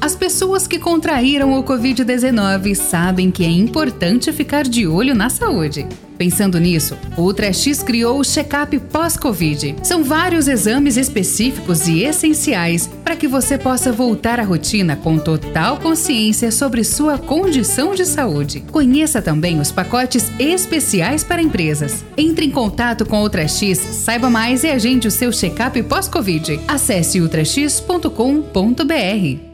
As pessoas que contraíram o Covid-19 sabem que é importante ficar de olho na saúde. Pensando nisso, o UltraX criou o Check-up Pós-Covid. São vários exames específicos e essenciais para que você possa voltar à rotina com total consciência sobre sua condição de saúde. Conheça também os pacotes especiais para empresas. Entre em contato com o UltraX, saiba mais e agende o seu check-up pós-Covid. Acesse ultrax.com.br.